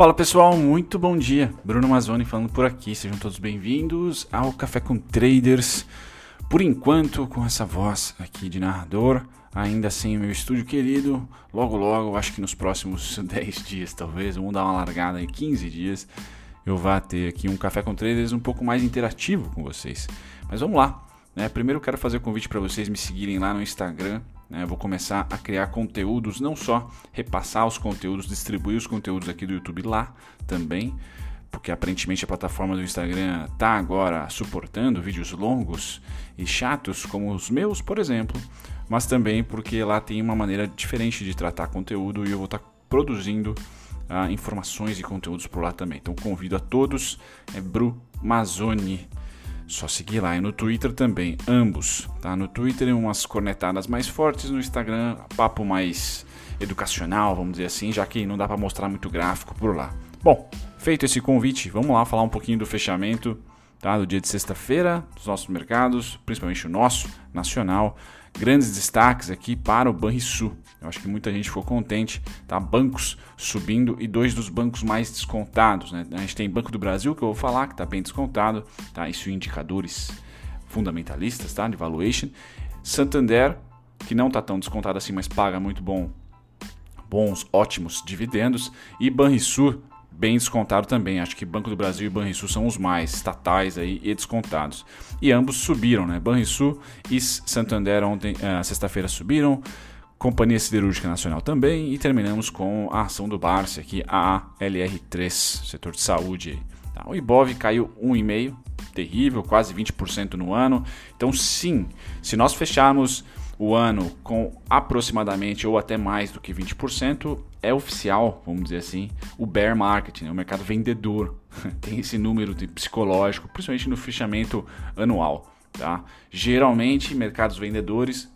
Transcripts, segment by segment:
Fala pessoal, muito bom dia. Bruno Mazzoni falando por aqui. Sejam todos bem-vindos ao Café com Traders. Por enquanto, com essa voz aqui de narrador, ainda sem o meu estúdio querido. Logo, logo, acho que nos próximos 10 dias, talvez, vamos dar uma largada aí, 15 dias, eu vá ter aqui um Café com Traders um pouco mais interativo com vocês. Mas vamos lá. Né? Primeiro, quero fazer o convite para vocês me seguirem lá no Instagram né? Vou começar a criar conteúdos, não só repassar os conteúdos, distribuir os conteúdos aqui do YouTube lá também, porque aparentemente a plataforma do Instagram está agora suportando vídeos longos e chatos como os meus, por exemplo, mas também porque lá tem uma maneira diferente de tratar conteúdo e eu vou estar tá produzindo uh, informações e conteúdos por lá também. Então convido a todos, é Bru Mazzoni só seguir lá. E no Twitter também, ambos. Tá? No Twitter umas cornetadas mais fortes, no Instagram papo mais educacional, vamos dizer assim, já que não dá para mostrar muito gráfico por lá. Bom, feito esse convite, vamos lá falar um pouquinho do fechamento tá? do dia de sexta-feira dos nossos mercados, principalmente o nosso, nacional. Grandes destaques aqui para o Banrisul. Eu acho que muita gente ficou contente, tá? Bancos subindo e dois dos bancos mais descontados, né? A gente tem Banco do Brasil, que eu vou falar, que está bem descontado, tá? Isso indicadores fundamentalistas, tá? De valuation. Santander, que não está tão descontado assim, mas paga muito bom, bons, ótimos dividendos. E Banrisul, bem descontado também. Acho que Banco do Brasil e Banrisul são os mais estatais aí e descontados. E ambos subiram, né? Banrisul e Santander ontem, uh, sexta-feira subiram. Companhia Siderúrgica Nacional também. E terminamos com a ação do Barça aqui, a ALR3, setor de saúde. Tá? O Ibov caiu 1,5%, terrível, quase 20% no ano. Então, sim, se nós fecharmos o ano com aproximadamente ou até mais do que 20%, é oficial, vamos dizer assim, o bear market, né? o mercado vendedor. Tem esse número de psicológico, principalmente no fechamento anual. Tá? Geralmente, mercados vendedores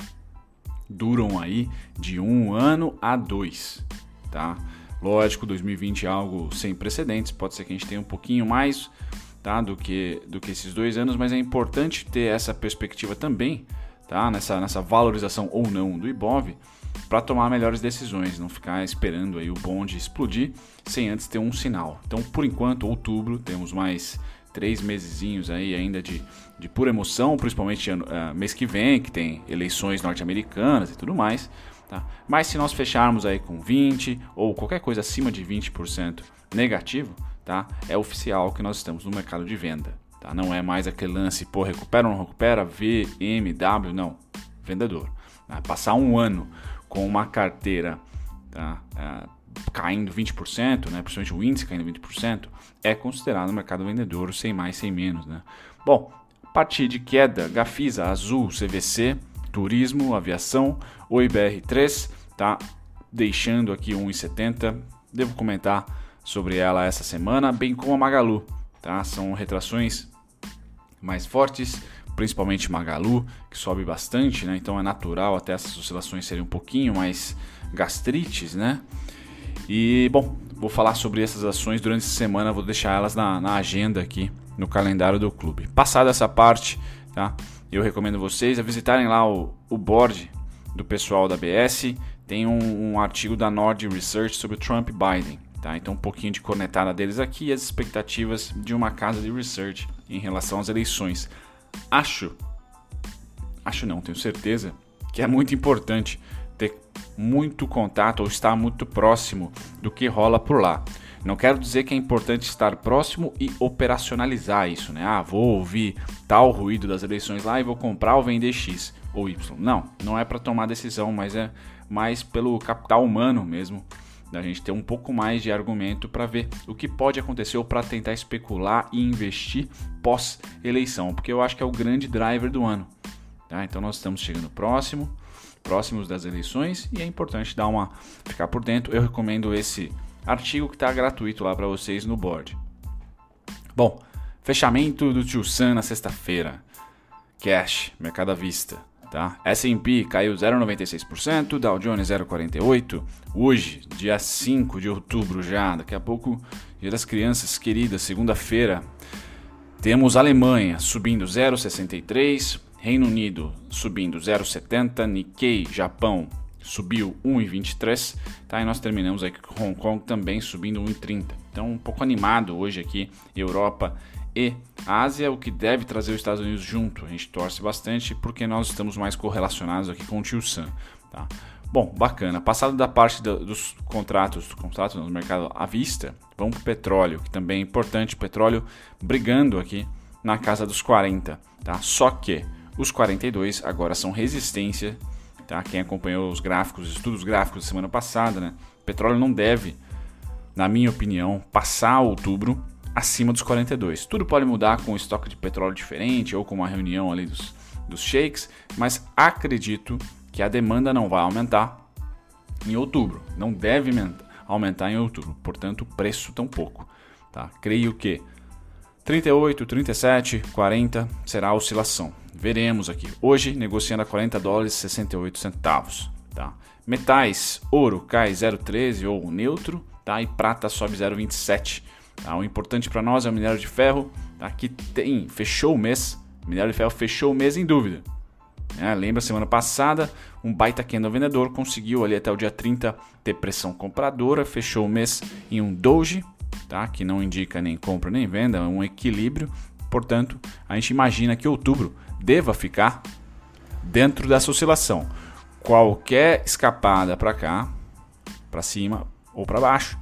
duram aí de um ano a dois, tá? Lógico, 2020 é algo sem precedentes, pode ser que a gente tenha um pouquinho mais tá, do, que, do que esses dois anos, mas é importante ter essa perspectiva também, tá? Nessa, nessa valorização ou não do Ibov, para tomar melhores decisões, não ficar esperando aí o bonde explodir sem antes ter um sinal. Então, por enquanto, outubro, temos mais três mesezinhos aí ainda de, de pura emoção, principalmente ano, uh, mês que vem, que tem eleições norte-americanas e tudo mais. Tá? Mas se nós fecharmos aí com 20 ou qualquer coisa acima de 20% negativo, tá? é oficial que nós estamos no mercado de venda. Tá? Não é mais aquele lance, pô, recupera ou não recupera, V, M, W, não. Vendedor. Tá? Passar um ano com uma carteira tá? Uh, caindo 20%, né, principalmente o índice caindo 20%, é considerado mercado vendedor sem mais, sem menos. Né? Bom, a partir de queda, Gafisa, Azul, CVC, Turismo, Aviação, o IBR3 tá deixando aqui 1,70. Devo comentar sobre ela essa semana, bem como a Magalu. Tá? São retrações mais fortes, principalmente Magalu, que sobe bastante, né? então é natural até essas oscilações serem um pouquinho mais gastrites, né? E, bom, vou falar sobre essas ações durante essa semana, vou deixar elas na, na agenda aqui no calendário do clube. Passada essa parte, tá? Eu recomendo vocês a visitarem lá o, o board do pessoal da BS. Tem um, um artigo da Nord Research sobre Trump e Biden. Tá? Então, um pouquinho de cornetada deles aqui e as expectativas de uma casa de research em relação às eleições. Acho, acho não, tenho certeza que é muito importante ter muito contato ou estar muito próximo do que rola por lá. Não quero dizer que é importante estar próximo e operacionalizar isso, né? Ah, vou ouvir tal ruído das eleições lá e vou comprar ou vender X ou Y. Não, não é para tomar decisão, mas é mais pelo capital humano mesmo, da gente ter um pouco mais de argumento para ver o que pode acontecer ou para tentar especular e investir pós eleição, porque eu acho que é o grande driver do ano. Tá? Então nós estamos chegando próximo próximos das eleições e é importante dar uma ficar por dentro. Eu recomendo esse artigo que está gratuito lá para vocês no board. Bom, fechamento do Tio Sam na sexta-feira. Cash, mercado à vista. Tá? S&P caiu 0,96%, Dow Jones 0,48%. Hoje, dia 5 de outubro já, daqui a pouco, dia das crianças queridas, segunda-feira, temos Alemanha subindo 0,63%, Reino Unido subindo 0,70, Nikkei, Japão subiu 1,23, tá? E nós terminamos aí com Hong Kong também subindo 1,30. Então, um pouco animado hoje aqui, Europa e Ásia, o que deve trazer os Estados Unidos junto. A gente torce bastante porque nós estamos mais correlacionados aqui com o Tio Sam, tá? Bom, bacana. Passado da parte do, dos contratos, dos contratos no mercado à vista, vamos para o petróleo, que também é importante. Petróleo brigando aqui na casa dos 40, tá? Só que os 42 agora são resistência Tá? Quem acompanhou os gráficos, os estudos gráficos da semana passada, né? Petróleo não deve, na minha opinião, passar outubro acima dos 42. Tudo pode mudar com um estoque de petróleo diferente ou com uma reunião ali dos, dos shakes, mas acredito que a demanda não vai aumentar em outubro. Não deve aumentar em outubro, portanto, o preço tampouco. Tá? Creio que 38, 37, 40 será a oscilação. Veremos aqui. Hoje, negociando a 40 dólares e 68 centavos. Tá? Metais, ouro cai 0,13 ou neutro, tá? e prata sobe 0,27. Tá? O importante para nós é o minério de ferro, tá? que tem, fechou o mês. O minério de ferro fechou o mês em dúvida. É, lembra semana passada, um baita candle vendedor conseguiu ali até o dia 30 ter pressão compradora, fechou o mês em um doji, tá? que não indica nem compra nem venda, é um equilíbrio. Portanto, a gente imagina que outubro deva ficar dentro dessa oscilação. Qualquer escapada para cá, para cima ou para baixo,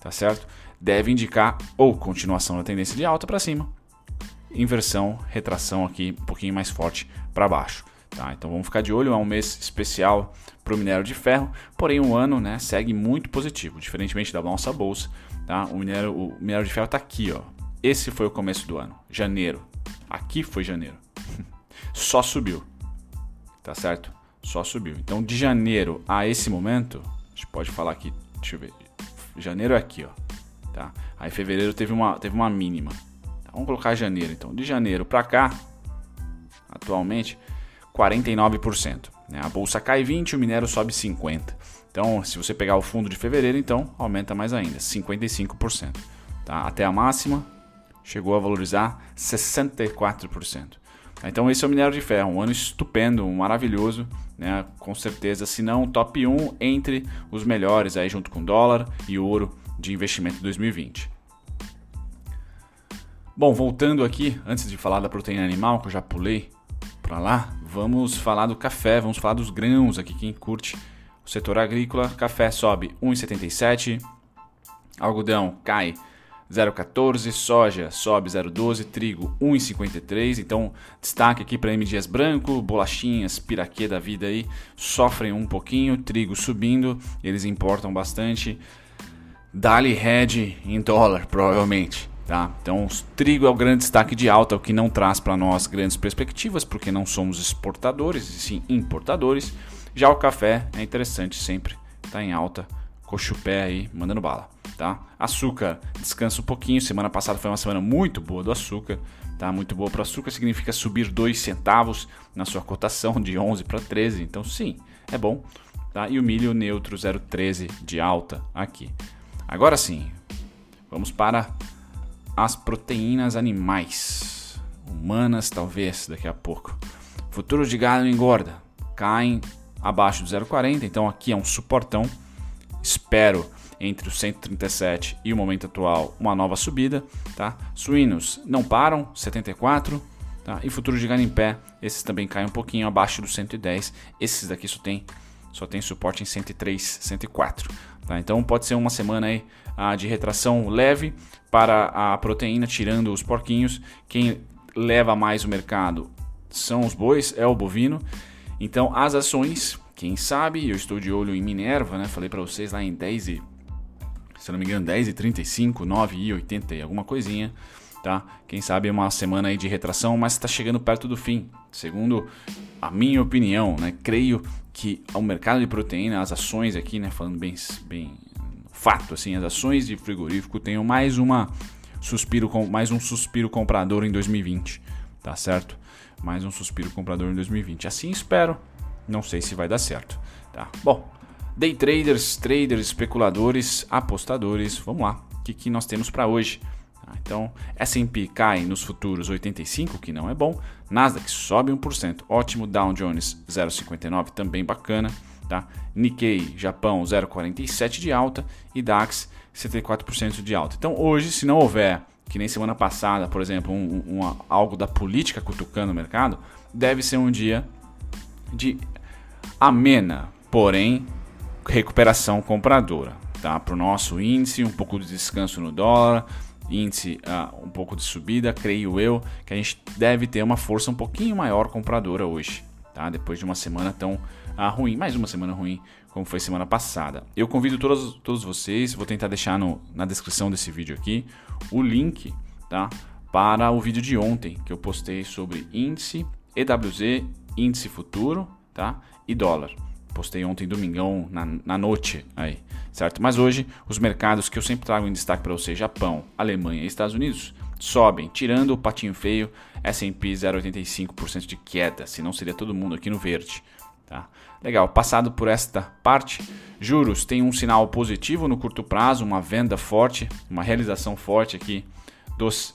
tá certo? Deve indicar ou continuação da tendência de alta para cima, inversão, retração aqui um pouquinho mais forte para baixo. Tá, então vamos ficar de olho, é um mês especial para o minério de ferro, porém o ano né, segue muito positivo, diferentemente da nossa bolsa. Tá? O, minério, o minério de ferro está aqui, ó. esse foi o começo do ano, janeiro. Aqui foi janeiro. Só subiu, tá certo? Só subiu. Então de janeiro a esse momento, a gente pode falar aqui, deixa eu ver, janeiro é aqui, ó. Tá? Aí fevereiro teve uma, teve uma mínima. Tá? Vamos colocar janeiro então. De janeiro para cá, atualmente, 49%. Né? A bolsa cai 20, o minério sobe 50. Então, se você pegar o fundo de fevereiro, então aumenta mais ainda, 55%. Tá? Até a máxima chegou a valorizar 64%. Então esse é o minério de ferro, um ano estupendo, maravilhoso, né? com certeza, se não top 1 entre os melhores aí junto com dólar e ouro de investimento de 2020. Bom, voltando aqui, antes de falar da proteína animal, que eu já pulei para lá, vamos falar do café, vamos falar dos grãos aqui, quem curte o setor agrícola, café sobe 1,77, algodão cai 0,14, soja sobe 0,12, trigo 1,53. Então, destaque aqui para M Dias Branco, bolachinhas, piraquê da vida aí, sofrem um pouquinho, trigo subindo, eles importam bastante. Dali Red em dólar, provavelmente. Tá? Então, trigo é o grande destaque de alta, o que não traz para nós grandes perspectivas, porque não somos exportadores, e sim importadores. Já o café é interessante sempre, está em alta, coxa o pé aí, mandando bala. Tá? Açúcar, descansa um pouquinho. Semana passada foi uma semana muito boa do açúcar. Tá? Muito boa para o açúcar, significa subir 2 centavos na sua cotação de 11 para 13. Então, sim, é bom. Tá? E o milho neutro 0,13 de alta aqui. Agora sim, vamos para as proteínas animais, humanas talvez daqui a pouco. Futuros de gado engorda, caem abaixo do 0,40, então aqui é um suportão. Espero entre o 137 e o momento atual uma nova subida, tá? Suínos não param, 74, tá? E futuros de gado em pé, esses também caem um pouquinho abaixo do 110. Esses daqui só tem só tem suporte em 103, 104. Tá? Então pode ser uma semana aí ah, de retração leve para a proteína, tirando os porquinhos. Quem leva mais o mercado são os bois, é o bovino. Então as ações, quem sabe, eu estou de olho em Minerva, né? Falei para vocês lá em 10 e se não me engano 10 e 35, 9 e 80 e alguma coisinha, tá? Quem sabe uma semana aí de retração, mas está chegando perto do fim. Segundo a minha opinião, né? Creio que o mercado de proteína, as ações aqui, né, falando bem, bem fato, assim, as ações de frigorífico tenham mais uma suspiro, mais um suspiro comprador em 2020, tá certo? Mais um suspiro comprador em 2020. Assim espero. Não sei se vai dar certo, tá? Bom, day traders, traders, especuladores, apostadores, vamos lá. O que, que nós temos para hoje? Tá, então, S&P cai nos futuros 85, que não é bom. Nasdaq sobe 1%, ótimo. Dow Jones 0,59, também bacana. Tá? Nikkei, Japão, 0,47 de alta e DAX, 74% de alta. Então hoje, se não houver, que nem semana passada, por exemplo, um, um, algo da política cutucando o mercado, deve ser um dia de amena, porém recuperação compradora. Tá? Para o nosso índice, um pouco de descanso no dólar, índice uh, um pouco de subida, creio eu que a gente deve ter uma força um pouquinho maior compradora hoje, tá? Depois de uma semana tão uh, ruim, mais uma semana ruim como foi semana passada. Eu convido todos, todos vocês, vou tentar deixar no, na descrição desse vídeo aqui o link, tá? Para o vídeo de ontem que eu postei sobre índice, EWZ, índice futuro, tá? E dólar. Postei ontem, domingão, na, na noite aí, certo? Mas hoje, os mercados que eu sempre trago em destaque para você, Japão, Alemanha e Estados Unidos, sobem, tirando o patinho feio, S&P 0,85% de queda, senão seria todo mundo aqui no verde. Tá? Legal, passado por esta parte, juros tem um sinal positivo no curto prazo, uma venda forte, uma realização forte aqui dos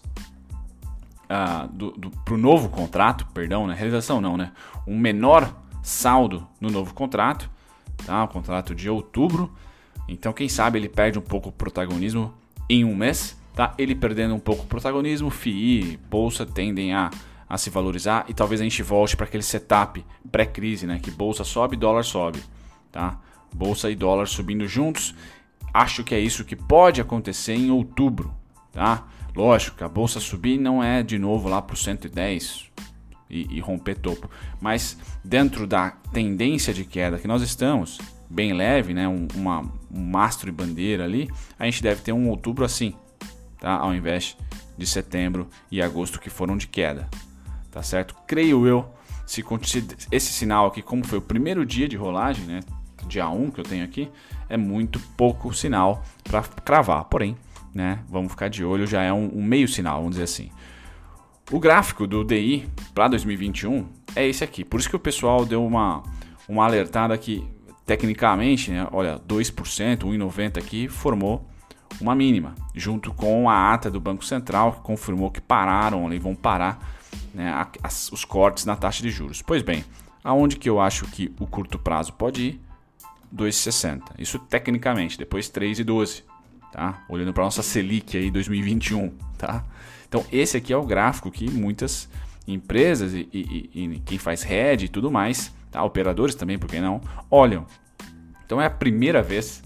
uh, do, do, para o novo contrato, perdão, né? realização não, né? Um menor saldo no novo contrato, tá? O contrato de outubro. Então, quem sabe ele perde um pouco o protagonismo em um mês, tá? Ele perdendo um pouco o protagonismo, FII, bolsa tendem a, a se valorizar e talvez a gente volte para aquele setup pré-crise, né? Que bolsa sobe, dólar sobe, tá? Bolsa e dólar subindo juntos. Acho que é isso que pode acontecer em outubro, tá? Lógico que a bolsa subir não é de novo lá para o 110, e, e romper topo. Mas dentro da tendência de queda que nós estamos, bem leve, né, um, uma, um mastro e bandeira ali, a gente deve ter um outubro assim, tá? ao invés de setembro e agosto que foram de queda. Tá certo? Creio eu, se esse sinal aqui, como foi o primeiro dia de rolagem, né, dia 1 que eu tenho aqui, é muito pouco sinal para cravar. Porém, né, vamos ficar de olho, já é um, um meio sinal, vamos dizer assim. O gráfico do DI para 2021 é esse aqui. Por isso que o pessoal deu uma, uma alertada que, tecnicamente, né, olha, 2%, 1,90 aqui, formou uma mínima, junto com a ata do Banco Central, que confirmou que pararam ali, vão parar né, as, os cortes na taxa de juros. Pois bem, aonde que eu acho que o curto prazo pode ir? 2,60. Isso tecnicamente, depois 3,12. Tá? Olhando para nossa Selic aí 2021, tá? Então, esse aqui é o gráfico que muitas empresas e, e, e quem faz hedge e tudo mais, tá? operadores também, por que não, olham. Então, é a primeira vez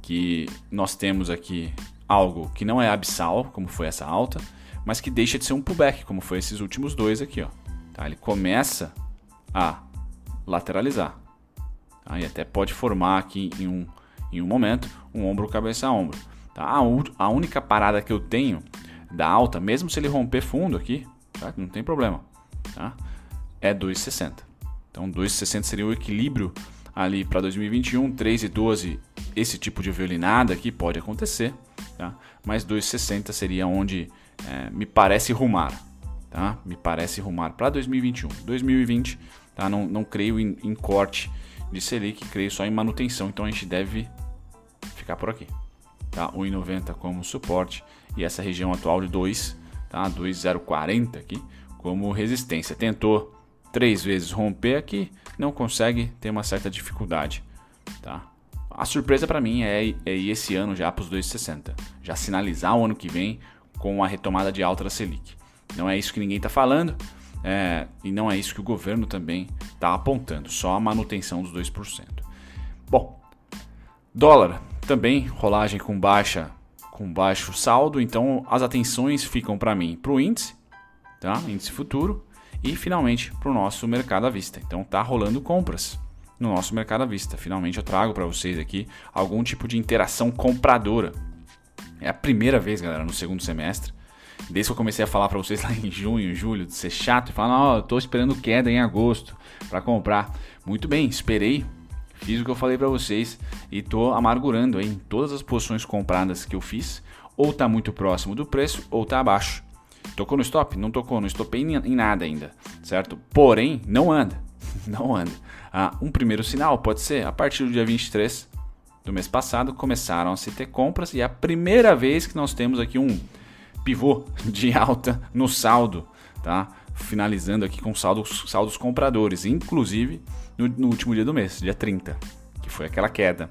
que nós temos aqui algo que não é abissal, como foi essa alta, mas que deixa de ser um pullback, como foi esses últimos dois aqui. Ó. Tá? Ele começa a lateralizar. Tá? E até pode formar aqui em um, em um momento um ombro cabeça ombro. Tá? A, a única parada que eu tenho da alta, mesmo se ele romper fundo aqui, tá? não tem problema, tá? é 2,60. Então 2,60 seria o equilíbrio ali para 2021, 3,12 esse tipo de violinada aqui pode acontecer, tá? mas 2,60 seria onde é, me parece rumar, tá? me parece rumar para 2021. 2020, tá? não, não creio em, em corte de Selic, creio só em manutenção, então a gente deve ficar por aqui. Tá? 1,90 como suporte e essa região atual de 2, tá? 2,040 aqui como resistência. Tentou três vezes romper aqui, não consegue, tem uma certa dificuldade, tá? A surpresa para mim é, é ir esse ano já para os 2,60, já sinalizar o ano que vem com a retomada de alta da Selic. Não é isso que ninguém está falando é, e não é isso que o governo também está apontando, só a manutenção dos 2%. Bom, dólar também rolagem com baixa com baixo saldo, então as atenções ficam para mim para o índice, tá? índice futuro, e finalmente para o nosso mercado à vista. Então tá rolando compras no nosso mercado à vista. Finalmente eu trago para vocês aqui algum tipo de interação compradora. É a primeira vez, galera, no segundo semestre. Desde que eu comecei a falar para vocês lá em junho, julho, de ser chato e falar, não, eu tô esperando queda em agosto para comprar. Muito bem, esperei Fiz o que eu falei para vocês e tô amargurando em todas as posições compradas que eu fiz, ou tá muito próximo do preço ou tá abaixo. Tocou no stop? Não tocou, não estopei em nada ainda, certo? Porém, não anda, não anda. Ah, um primeiro sinal pode ser a partir do dia 23 do mês passado começaram a se ter compras e é a primeira vez que nós temos aqui um pivô de alta no saldo, tá? Finalizando aqui com saldos, saldos compradores, inclusive no, no último dia do mês, dia 30. foi aquela queda,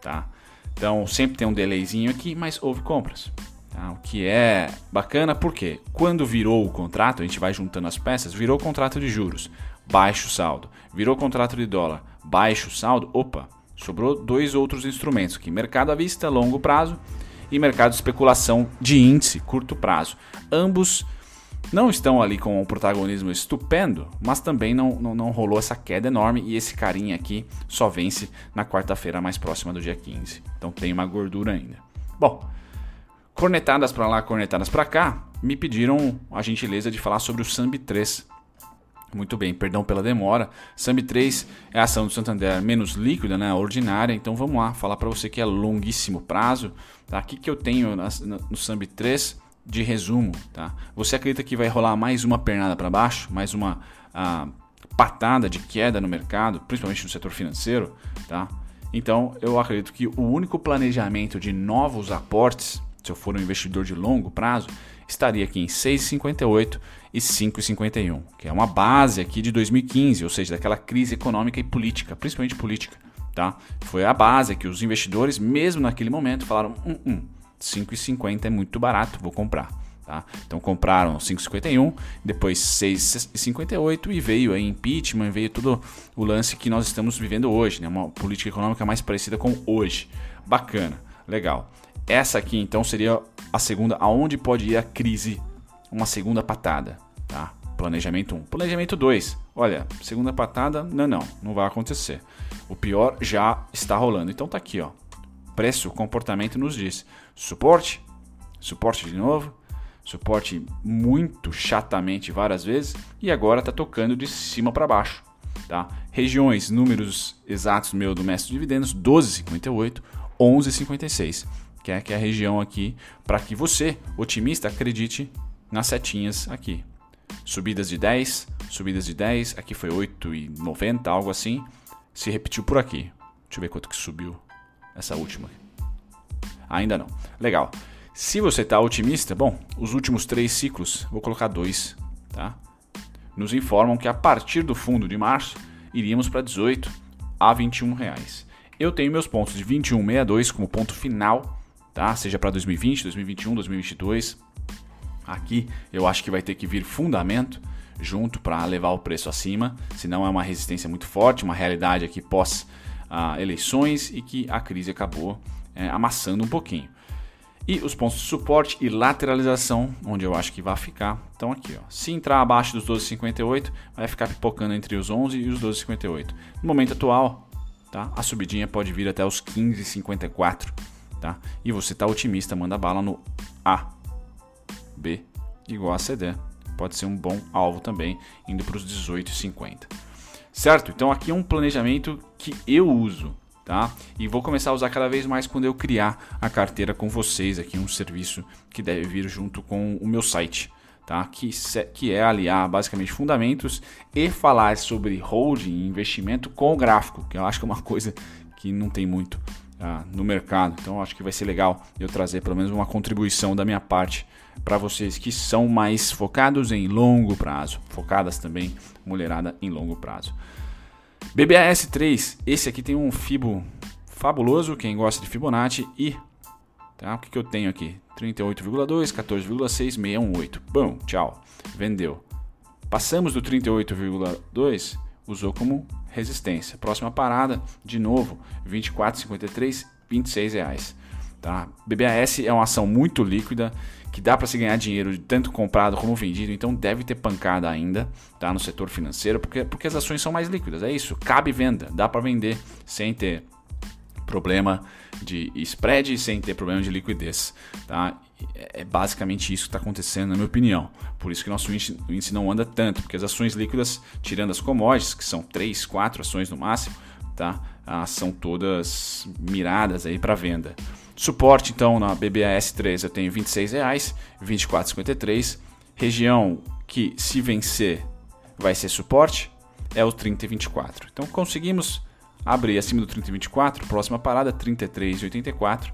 tá? Então sempre tem um delayzinho aqui, mas houve compras. Tá? O que é bacana porque quando virou o contrato, a gente vai juntando as peças, virou contrato de juros, baixo saldo. Virou contrato de dólar, baixo saldo. Opa, sobrou dois outros instrumentos aqui: mercado à vista, longo prazo, e mercado de especulação de índice, curto prazo. Ambos não estão ali com um protagonismo estupendo, mas também não, não, não rolou essa queda enorme e esse carinha aqui só vence na quarta-feira mais próxima do dia 15. Então tem uma gordura ainda. Bom, cornetadas para lá, cornetadas para cá, me pediram a gentileza de falar sobre o Sambi 3. Muito bem, perdão pela demora. Sambi 3 é a ação do Santander menos líquida, né, ordinária. Então vamos lá, falar para você que é longuíssimo prazo. Tá? O que, que eu tenho no Sambi 3? De resumo, tá? Você acredita que vai rolar mais uma pernada para baixo, mais uma a, patada de queda no mercado, principalmente no setor financeiro, tá? Então, eu acredito que o único planejamento de novos aportes, se eu for um investidor de longo prazo, estaria aqui em 6,58 e 5,51, que é uma base aqui de 2015, ou seja, daquela crise econômica e política, principalmente política, tá? Foi a base que os investidores, mesmo naquele momento, falaram: hum, hum, 5,50 é muito barato, vou comprar. Tá? Então compraram 5,51, depois 6,58 e veio aí impeachment, veio todo o lance que nós estamos vivendo hoje, né? uma política econômica mais parecida com hoje. Bacana, legal. Essa aqui então seria a segunda, aonde pode ir a crise, uma segunda patada. Tá? Planejamento 1. Planejamento 2. Olha, segunda patada, não, não, não vai acontecer. O pior já está rolando. Então tá aqui, ó preço, comportamento nos diz. Suporte, suporte de novo, suporte muito chatamente várias vezes e agora está tocando de cima para baixo. Tá? Regiões, números exatos meu do mestre de dividendos, 12,58, 11,56, que é, que é a região aqui para que você, otimista, acredite nas setinhas aqui. Subidas de 10, subidas de 10, aqui foi 8,90, algo assim, se repetiu por aqui. Deixa eu ver quanto que subiu essa última. Ainda não. Legal. Se você está otimista, bom, os últimos três ciclos, vou colocar dois, tá? Nos informam que a partir do fundo de março iríamos para 18 a 21 reais. Eu tenho meus pontos de 21,62 como ponto final, tá? Seja para 2020, 2021, 2022. Aqui eu acho que vai ter que vir fundamento junto para levar o preço acima, senão é uma resistência muito forte, uma realidade aqui pós a eleições e que a crise acabou é, amassando um pouquinho. E os pontos de suporte e lateralização, onde eu acho que vai ficar, estão aqui. Ó. Se entrar abaixo dos 12,58, vai ficar pipocando entre os 11 e os 12,58. No momento atual, tá? a subidinha pode vir até os 15,54. Tá? E você está otimista, manda bala no A. B igual a CD. Pode ser um bom alvo também, indo para os 18,50. Certo? Então aqui é um planejamento que eu uso, tá? E vou começar a usar cada vez mais quando eu criar a carteira com vocês aqui, um serviço que deve vir junto com o meu site, tá? Que, que é aliar basicamente fundamentos e falar sobre holding e investimento com o gráfico, que eu acho que é uma coisa que não tem muito ah, no mercado. Então acho que vai ser legal eu trazer pelo menos uma contribuição da minha parte para vocês que são mais focados em longo prazo, focadas também, mulherada em longo prazo. BBAS 3, esse aqui tem um Fibo fabuloso, quem gosta de Fibonacci e tá? O que, que eu tenho aqui? 38,2, 14,6, 618. Bom, tchau. Vendeu. Passamos do 38,2, usou como resistência. Próxima parada, de novo, 24,53, 26 reais. Tá? BBAS é uma ação muito líquida que dá para se ganhar dinheiro tanto comprado como vendido, então deve ter pancada ainda tá? no setor financeiro, porque, porque as ações são mais líquidas. É isso, cabe venda, dá para vender sem ter problema de spread, sem ter problema de liquidez. Tá? É basicamente isso que está acontecendo, na minha opinião. Por isso que nosso índice, índice não anda tanto, porque as ações líquidas, tirando as commodities, que são 3, 4 ações no máximo, tá? Ah, são todas miradas aí para venda. Suporte então na BBAS3 eu tenho R$ 26,00, 24,53. Região que se vencer vai ser suporte é o 30,24. Então conseguimos abrir acima do 30,24, próxima parada 33,84,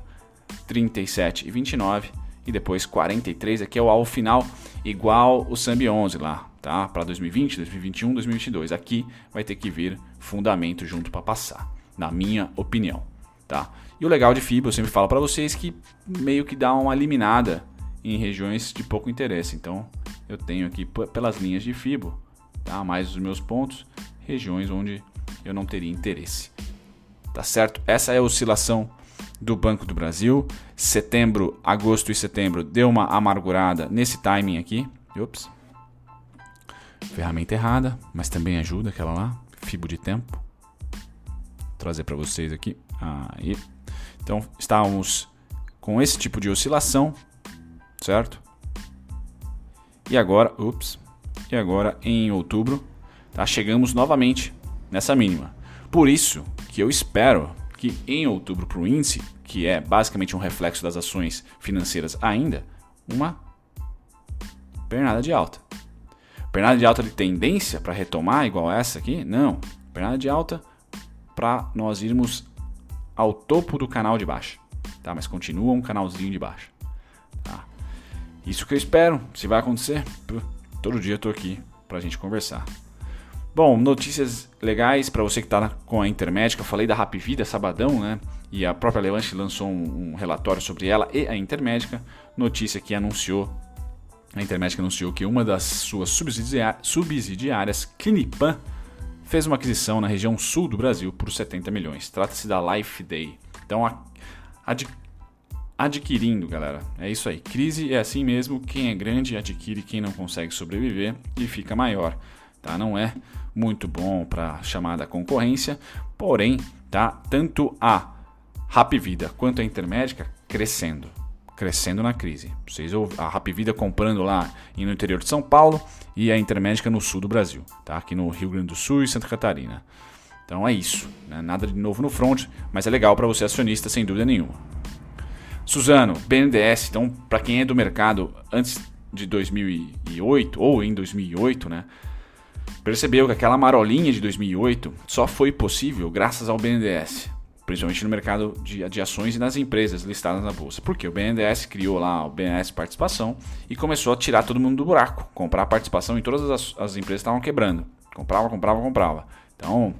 37,29 e depois 43, aqui é o alvo final igual o Sambi 11 lá, tá? Para 2020, 2021, 2022. Aqui vai ter que vir fundamento junto para passar na minha opinião, tá? E o legal de FIBA, eu sempre falo para vocês que meio que dá uma eliminada em regiões de pouco interesse. Então, eu tenho aqui pelas linhas de FIBO, tá? Mais os meus pontos, regiões onde eu não teria interesse. Tá certo? Essa é a oscilação do Banco do Brasil. Setembro, agosto e setembro deu uma amargurada nesse timing aqui. Ups. Ferramenta errada, mas também ajuda aquela lá, Fibo de tempo. Vou trazer para vocês aqui. Aí. Então, estávamos com esse tipo de oscilação, certo? E agora, ups. E agora em outubro, tá? Chegamos novamente nessa mínima. Por isso que eu espero que em outubro para o índice, que é basicamente um reflexo das ações financeiras ainda, uma pernada de alta. Pernada de alta de tendência para retomar igual essa aqui? Não. Pernada de alta para nós irmos ao topo do canal de baixo. Tá? Mas continua um canalzinho de baixo. Tá? Isso que eu espero. Se vai acontecer, todo dia eu tô aqui para a gente conversar. Bom, notícias legais para você que está com a Intermédica. Eu falei da Rap Vida sabadão, né? E a própria Levante lançou um, um relatório sobre ela e a Intermédica. Notícia que anunciou, a Intermédica anunciou que uma das suas subsidiárias, Clinipan, fez uma aquisição na região sul do Brasil por 70 milhões. Trata-se da Life Day. Então, ad, adquirindo, galera. É isso aí. Crise é assim mesmo. Quem é grande adquire, quem não consegue sobreviver e fica maior. Tá? Não é muito bom para chamada concorrência, porém, tá? Tanto a Rapvida quanto a Intermédica crescendo, crescendo na crise. Vocês a Rapvida comprando lá no interior de São Paulo e a Intermédica no sul do Brasil, tá? Aqui no Rio Grande do Sul e Santa Catarina. Então é isso, né? nada de novo no front, mas é legal para você acionista sem dúvida nenhuma. Suzano, BNDES, então para quem é do mercado antes de 2008 ou em 2008, né? percebeu que aquela marolinha de 2008 só foi possível graças ao BNDES, principalmente no mercado de, de ações e nas empresas listadas na bolsa. Porque o BNDES criou lá o BNDES Participação e começou a tirar todo mundo do buraco, comprar participação em todas as, as empresas estavam quebrando. Comprava, comprava, comprava. Então,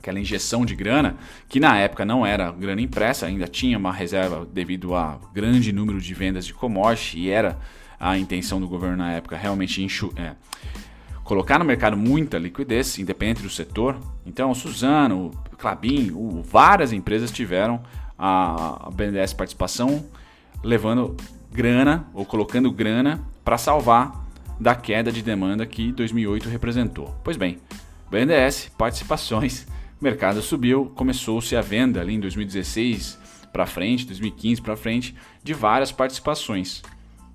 aquela injeção de grana, que na época não era grana impressa, ainda tinha uma reserva devido a grande número de vendas de commodity e era a intenção do governo na época realmente enxu é, colocar no mercado muita liquidez, independente do setor. Então, Suzano, Clabin, várias empresas tiveram a BNDES participação levando grana ou colocando grana para salvar da queda de demanda que 2008 representou. Pois bem, BNDES, participações, mercado subiu, começou-se a venda ali em 2016 para frente, 2015 para frente, de várias participações.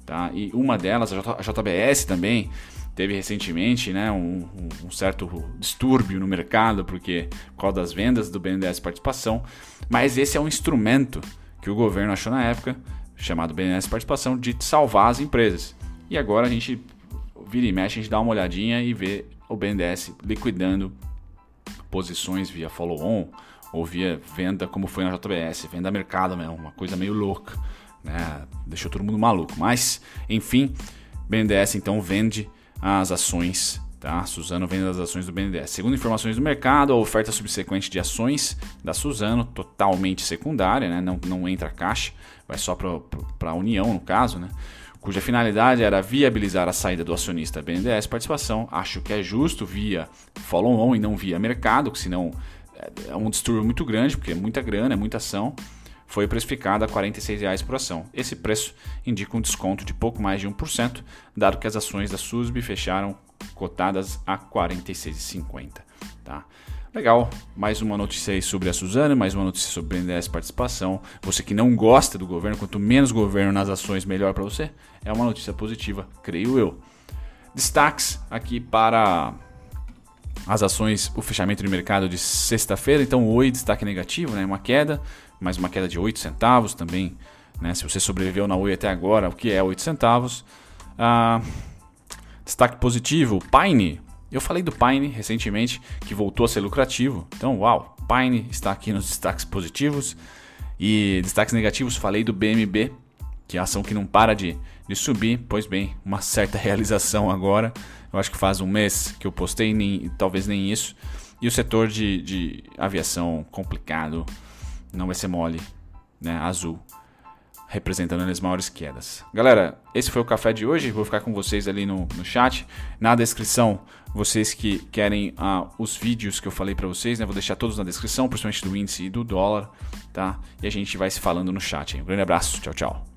Tá? E uma delas, a JBS também, teve recentemente né, um, um, certo distúrbio no mercado porque por causa das vendas do BNDES Participação, mas esse é um instrumento que o governo achou na época, chamado BNDES Participação, de salvar as empresas. E agora a gente vira e mexe, a gente dá uma olhadinha e vê o BNDES liquidando posições via follow-on ou via venda, como foi na JBS, venda a mercado mesmo, uma coisa meio louca, né? deixou todo mundo maluco. Mas, enfim, BNDES então vende as ações. Tá? Suzano vende as ações do BNDES. Segundo informações do mercado, a oferta subsequente de ações da Suzano, totalmente secundária, né? não, não entra caixa, vai só para a União, no caso, né? cuja finalidade era viabilizar a saída do acionista BNDES Participação. Acho que é justo via follow-on e não via mercado, que senão é um distúrbio muito grande, porque é muita grana, é muita ação foi precificada a R$ 46,00 por ação. Esse preço indica um desconto de pouco mais de 1%, dado que as ações da SUSB fecharam cotadas a R$ 46,50. Tá? Legal, mais uma notícia aí sobre a Suzana, mais uma notícia sobre o BNDES Participação. Você que não gosta do governo, quanto menos governo nas ações, melhor para você. É uma notícia positiva, creio eu. Destaques aqui para as ações, o fechamento de mercado de sexta-feira. Então, Oi, destaque negativo, né? uma queda mais uma queda de 8 centavos também. Né? Se você sobreviveu na Oi até agora, o que é 8 centavos? Ah, destaque positivo, Pine. Eu falei do Pine recentemente, que voltou a ser lucrativo. Então, uau, Pine está aqui nos destaques positivos. E destaques negativos, falei do BMB, que é a ação que não para de, de subir. Pois bem, uma certa realização agora. Eu acho que faz um mês que eu postei, nem, talvez nem isso. E o setor de, de aviação complicado, não vai ser mole, né? Azul, representando as maiores quedas. Galera, esse foi o café de hoje. Vou ficar com vocês ali no, no chat. Na descrição, vocês que querem ah, os vídeos que eu falei para vocês, né? Vou deixar todos na descrição, principalmente do índice e do dólar, tá? E a gente vai se falando no chat. Hein? Um grande abraço, tchau, tchau.